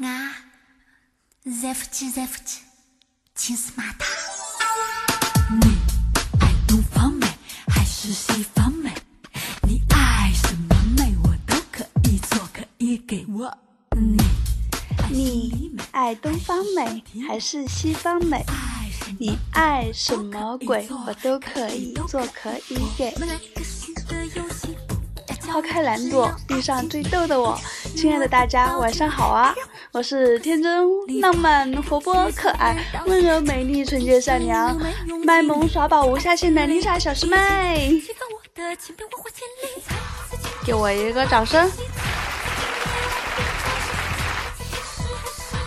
啊，在乎起，在乎起，亲死马达。你爱东方美还是西方美？你爱什么美，我都可以做，可以给我。你你爱东方美还是西方美？你爱什么鬼，我都可以做，可以给。抛开懒惰，遇上最逗的我。亲爱的大家，晚上好啊！我是天真、浪漫、活泼、可爱、温柔、美丽、纯洁、善良、卖萌耍宝、无下限的丽莎小师妹。给我一个掌声！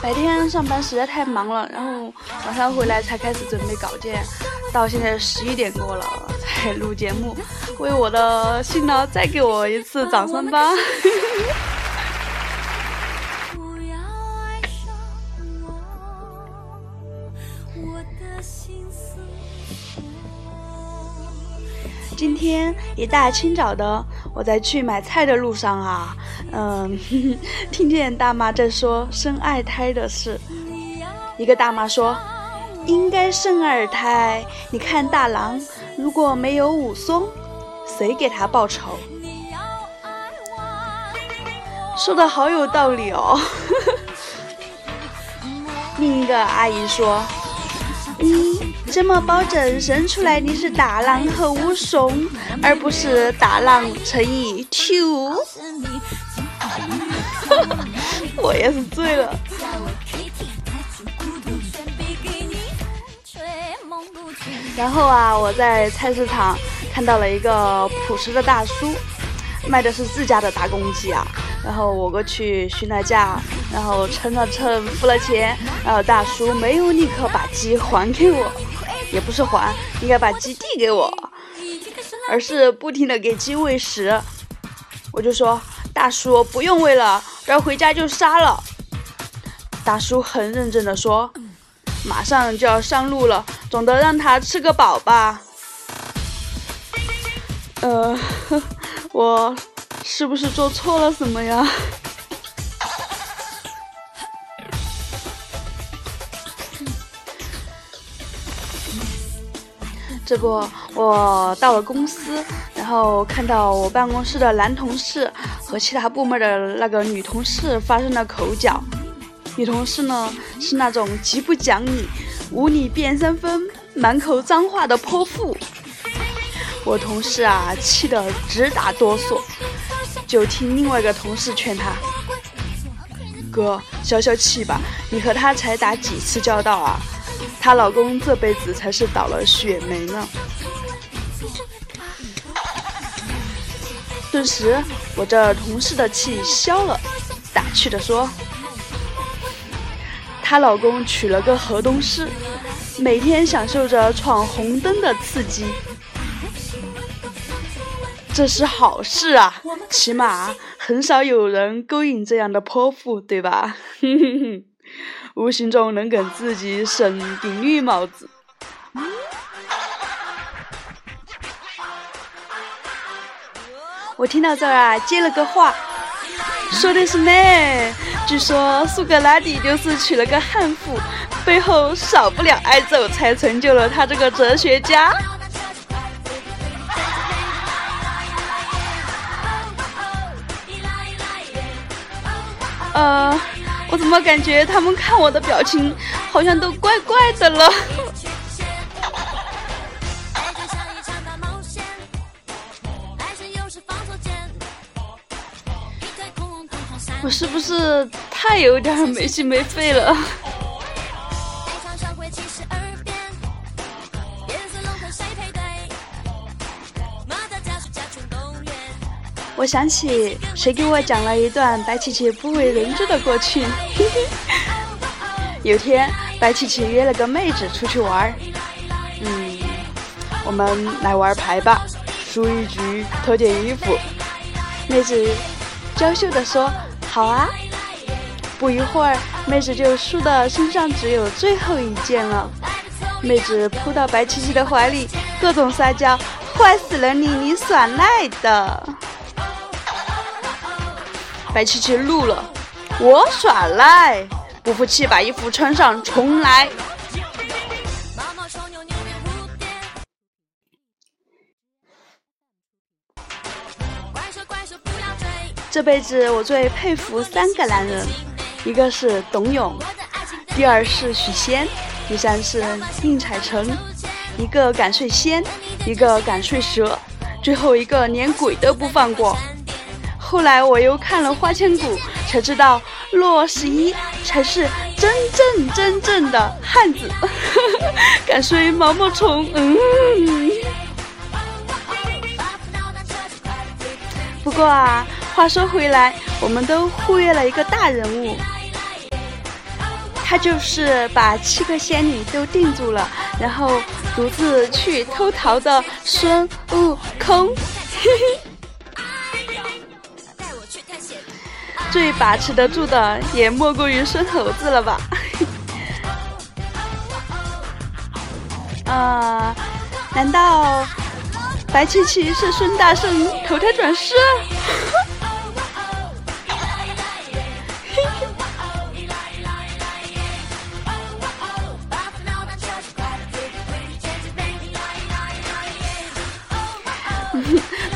白天上班实在太忙了，然后晚上回来才开始准备稿件，到现在十一点过了才录节目。为我的辛劳，再给我一次掌声吧！天一大清早的，我在去买菜的路上啊，嗯，听见大妈在说生二胎的事。一个大妈说：“应该生二胎，你看大郎如果没有武松。”谁给他报仇？说的好有道理哦。另一个阿姨说：“你怎么保证生出来你是大郎和武松，而不是大郎乘以 two？” 我也是醉了。然后啊，我在菜市场。看到了一个朴实的大叔，卖的是自家的大公鸡啊。然后我过去询了价，然后称了称，付了钱。然后大叔没有立刻把鸡还给我，也不是还，应该把鸡递给我，而是不停的给鸡喂食。我就说，大叔不用喂了，等回家就杀了。大叔很认真的说，马上就要上路了，总得让它吃个饱吧。呃，我是不是做错了什么呀？这不，我到了公司，然后看到我办公室的男同事和其他部门的那个女同事发生了口角。女同事呢，是那种极不讲理、无理变三分、满口脏话的泼妇。我同事啊，气得直打哆嗦，就听另外一个同事劝他：“哥，消消气吧，你和他才打几次交道啊？她老公这辈子才是倒了血霉呢。”顿时，我这同事的气消了，打趣地说：“她老公娶了个河东狮，每天享受着闯红灯的刺激。”这是好事啊，起码很少有人勾引这样的泼妇，对吧？哼哼哼无形中能给自己省顶绿帽子。我听到这儿啊，接了个话，说的是呢，据说苏格拉底就是娶了个悍妇，背后少不了挨揍，才成就了他这个哲学家。呃，我怎么感觉他们看我的表情好像都怪怪的了？我是不是太有点没心没肺了？我想起谁给我讲了一段白琪琪不为人知的过去。有天，白琪琪约了个妹子出去玩儿，嗯，我们来玩牌吧，输一局脱件衣服。妹子娇羞地说：“好啊。”不一会儿，妹子就输的身上只有最后一件了。妹子扑到白琪琪的怀里，各种撒娇：“坏死了你，你耍赖的。”白琪琪怒了，我耍赖，不服气把衣服穿上重来。这辈子我最佩服三个男人，一个是董永，第二是许仙，第三是宁采臣。一个敢睡仙，一个敢睡蛇，最后一个连鬼都不放过。后来我又看了《花千骨》，才知道洛十一才是真正真正的汉子，敢睡毛毛虫。嗯。不过啊。话说回来，我们都忽略了一个大人物，他就是把七个仙女都定住了，然后独自去偷桃的孙悟空。嘿 嘿最把持得住的也莫过于孙猴子了吧？啊，难道白七七是孙大圣投胎转世？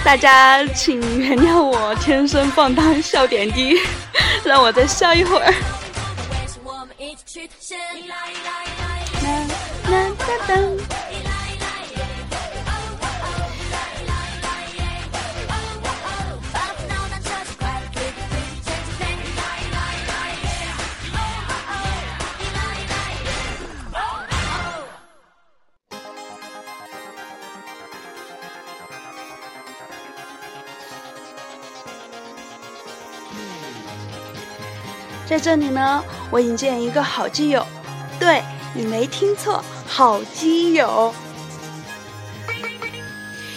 大家请原谅我天生放荡笑点低，让我再笑一会儿。在这里呢，我引荐一个好基友，对你没听错，好基友，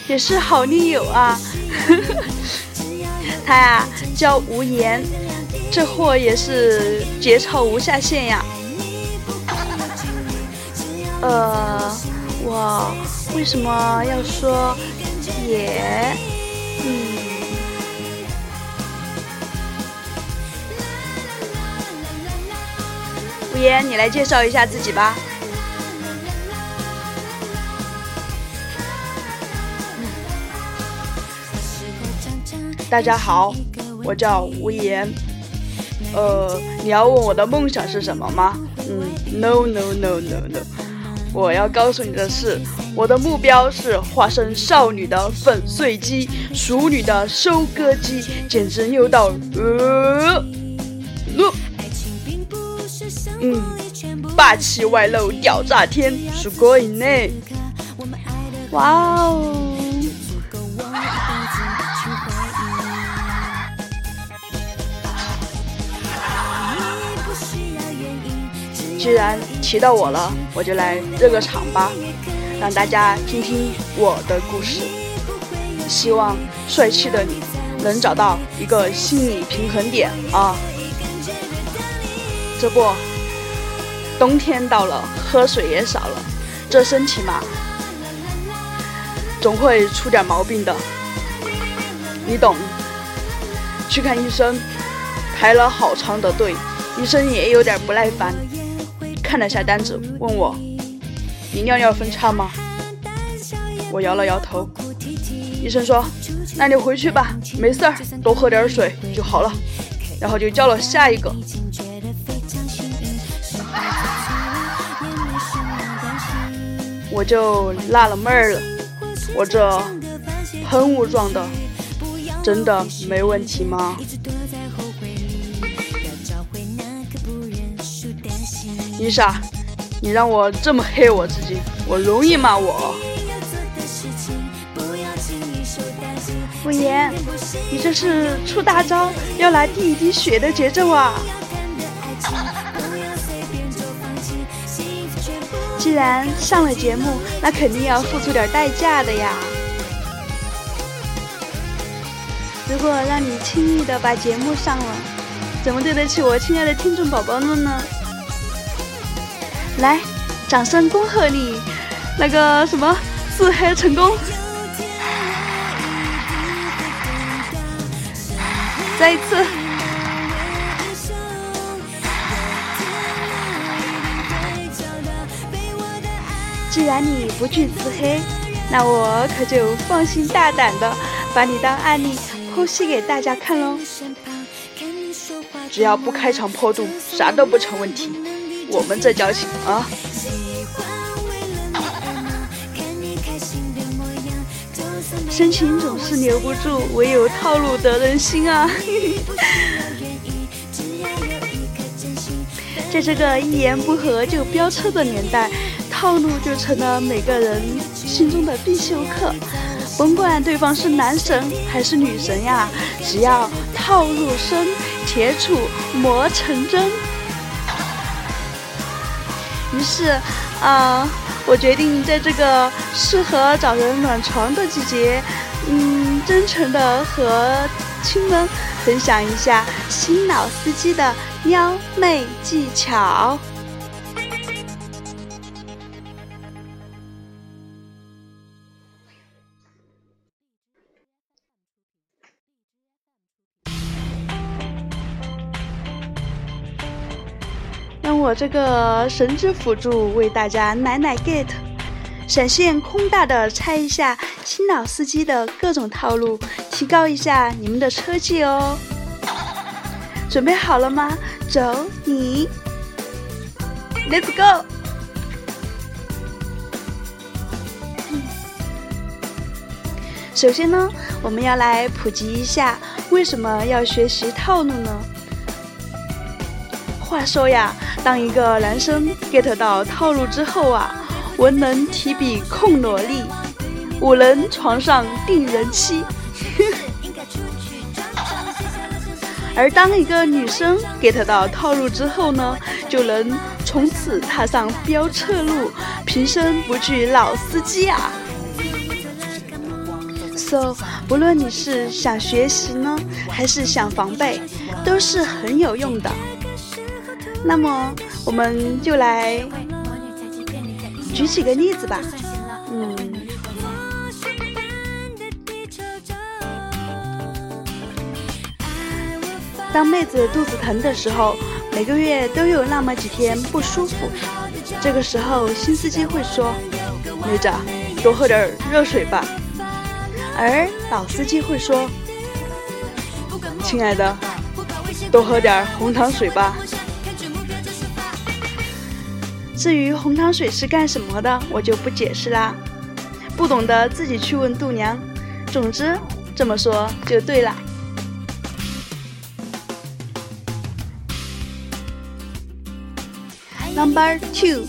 也是好女友啊。他呀叫无言，这货也是节操无下限呀。呃，我为什么要说也？嗯。言，你来介绍一下自己吧。大家好，我叫无言。呃，你要问我的梦想是什么吗？嗯，no no no no no。我要告诉你的是，我的目标是化身少女的粉碎机，熟女的收割机，简直牛到呃。嗯，霸气外露，屌炸天，すごいね！哇哦！既然提到我了，我就来热个场吧，让大家听听我的故事。希望帅气的你能找到一个心理平衡点啊！这不。 冬天到了，喝水也少了，这身体嘛，总会出点毛病的，你懂。去看医生，排了好长的队，医生也有点不耐烦，看了下单子，问我：“你尿尿分叉吗？”我摇了摇头。医生说：“那你回去吧，没事儿，多喝点水就好了。”然后就叫了下一个。我就纳了闷儿了，我这喷雾状的真的没问题吗？伊莎，你让我这么黑我自己，我容易吗？我。五言，你这是出大招要来第一滴血的节奏啊！既然上了节目，那肯定要付出点代价的呀。如果让你轻易的把节目上了，怎么对得起我亲爱的听众宝宝们呢？来，掌声恭贺你，那个什么自黑成功！再一次。既然你不惧自黑，那我可就放心大胆的把你当案例剖析给大家看喽。只要不开肠破肚，啥都不成问题。我们这交情啊！深情总是留不住，唯有套路得人心啊！在这个一言不合就飙车的年代，套路就成了每个人心中的必修课。甭管对方是男神还是女神呀，只要套路深，铁杵磨成针。于是，啊。我决定在这个适合找人暖床的季节，嗯，真诚的和亲们分享一下新老司机的撩妹技巧。我这个神之辅助为大家奶奶 get，闪现空大的猜一下新老司机的各种套路，提高一下你们的车技哦。准备好了吗？走你，Let's go。首先呢，我们要来普及一下为什么要学习套路呢？话说呀。当一个男生 get 到套路之后啊，文能提笔控萝莉，武能床上定人妻。而当一个女生 get 到套路之后呢，就能从此踏上飙车路，平生不惧老司机啊。So，不论你是想学习呢，还是想防备，都是很有用的。那么，我们就来举几个例子吧。嗯，当妹子肚子疼的时候，每个月都有那么几天不舒服，这个时候新司机会说：“妹子，多喝点热水吧。”而老司机会说：“亲爱的，多喝点红糖水吧。”至于红糖水是干什么的，我就不解释啦，不懂的自己去问度娘。总之这么说就对了。Number two，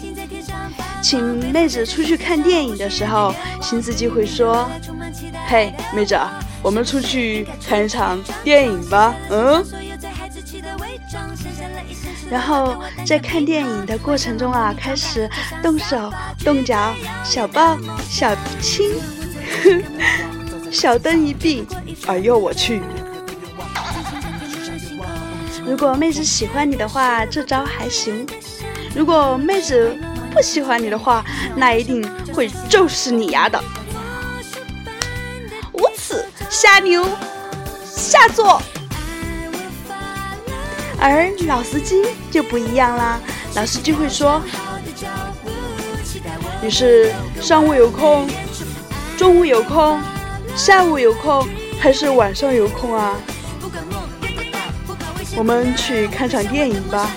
请妹子出去看电影的时候，新司机会说：“嘿，妹子，我们出去看一场电影吧。”嗯。然后在看电影的过程中啊，开始动手动脚，小抱小亲，小灯一闭，哎呦我去！如果妹子喜欢你的话，这招还行；如果妹子不喜欢你的话，那一定会揍死你丫的！无耻下流下作！而老司机就不一样啦，老司机会说：“你是上午有空，中午有空，下午有空，还是晚上有空啊？我们去看场电影吧。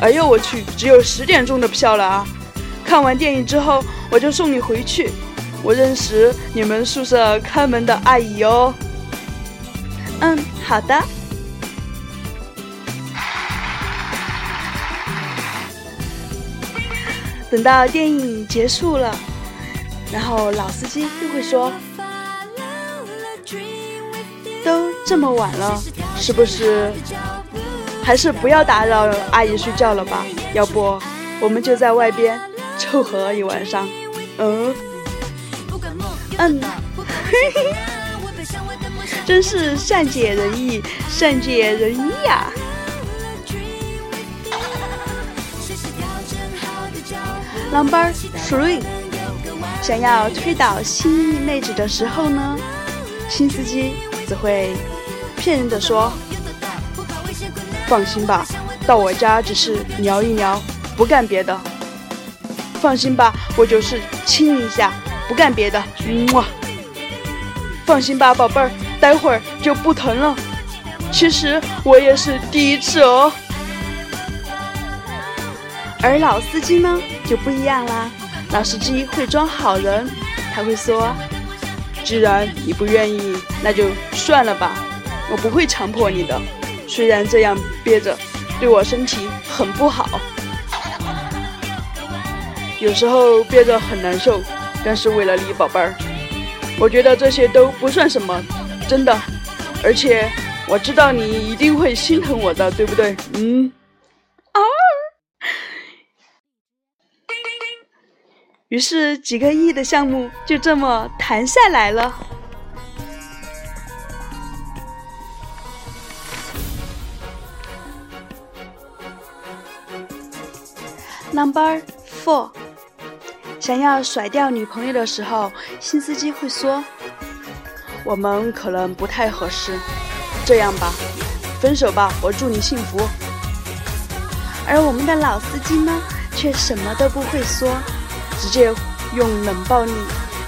哎呦我去，只有十点钟的票了啊！看完电影之后，我就送你回去。我认识你们宿舍看门的阿姨哦。嗯，好的。”等到电影结束了，然后老司机又会说：“都这么晚了，是不是还是不要打扰阿姨睡觉了吧？要不我们就在外边凑合一晚上。”嗯嗯，嘿嘿，真是善解人意，善解人意呀。Number three，想要推倒心仪妹子的时候呢，新司机只会骗人的说：“放心吧，到我家只是聊一聊，不干别的。”放心吧，我就是亲一下，不干别的。么，放心吧，宝贝儿，待会儿就不疼了。其实我也是第一次哦。而老司机呢就不一样啦，老司机会装好人，他会说：“既然你不愿意，那就算了吧，我不会强迫你的。虽然这样憋着，对我身体很不好。”有时候憋着很难受，但是为了你宝贝儿，我觉得这些都不算什么，真的。而且我知道你一定会心疼我的，对不对？嗯。于是几个亿的项目就这么谈下来了。Number four。想要甩掉女朋友的时候，新司机会说：“我们可能不太合适，这样吧，分手吧，我祝你幸福。”而我们的老司机呢，却什么都不会说，直接用冷暴力，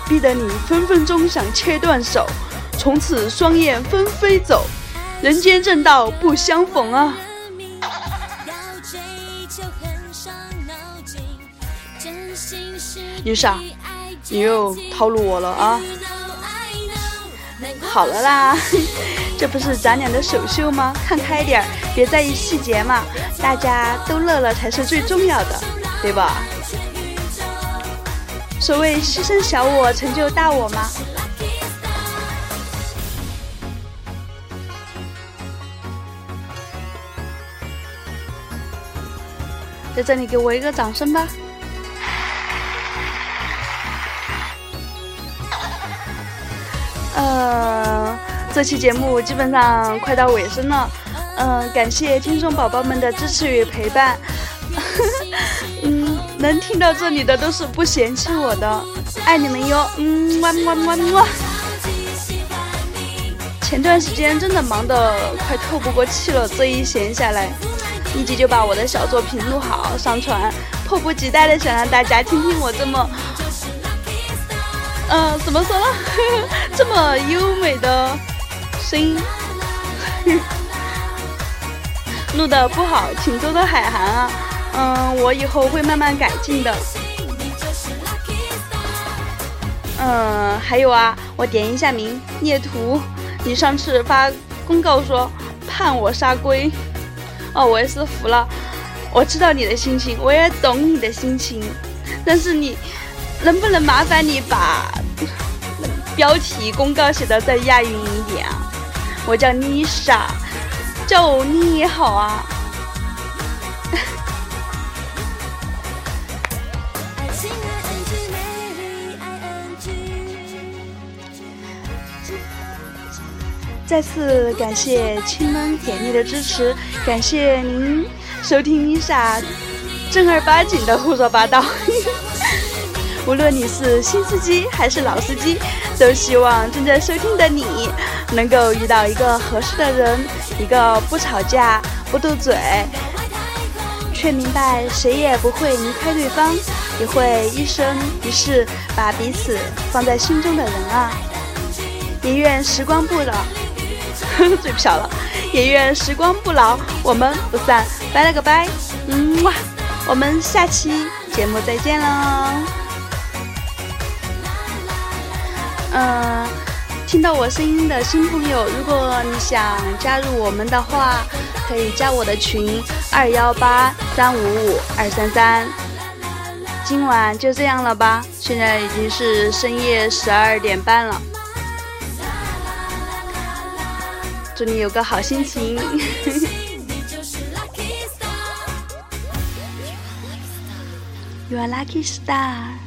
逼得你分分钟想切断手，从此双燕分飞走，人间正道不相逢啊！女傻，你又套路我了啊！好了啦，这不是咱俩的首秀吗？看开点儿，别在意细节嘛，大家都乐了才是最重要的，对吧？所谓牺牲小我成就大我吗？在这里给我一个掌声吧！呃，这期节目基本上快到尾声了，嗯，感谢听众宝宝们的支持与陪伴，能听到这里的都是不嫌弃我的，爱你们哟，嗯，么么么么。前段时间真的忙得快透不过气了，这一闲下来，立即就把我的小作品录好上传，迫不及待的想让大家听听我这么。嗯，怎么说呢？这么优美的声音，录的不好，请多多海涵啊。嗯，我以后会慢慢改进的。嗯，还有啊，我点一下名，聂图，你上次发公告说判我杀龟，哦，我也是服了。我知道你的心情，我也懂你的心情，但是你。能不能麻烦你把标题公告写的再押韵一点啊？我叫妮莎，叫我妮好啊。再次感谢亲们给力的支持，感谢您收听妮莎正儿八经的胡说八道。无论你是新司机还是老司机，都希望正在收听的你能够遇到一个合适的人，一个不吵架、不斗嘴，却明白谁也不会离开对方，也会一生一世把彼此放在心中的人啊！也愿时光不老，最漂了，也愿时光不老，我们不散，拜了个拜，嗯哇，我们下期节目再见喽！嗯，听到我声音的新朋友，如果你想加入我们的话，可以加我的群二幺八三五五二三三。今晚就这样了吧，现在已经是深夜十二点半了，祝你有个好心情。You are lucky star。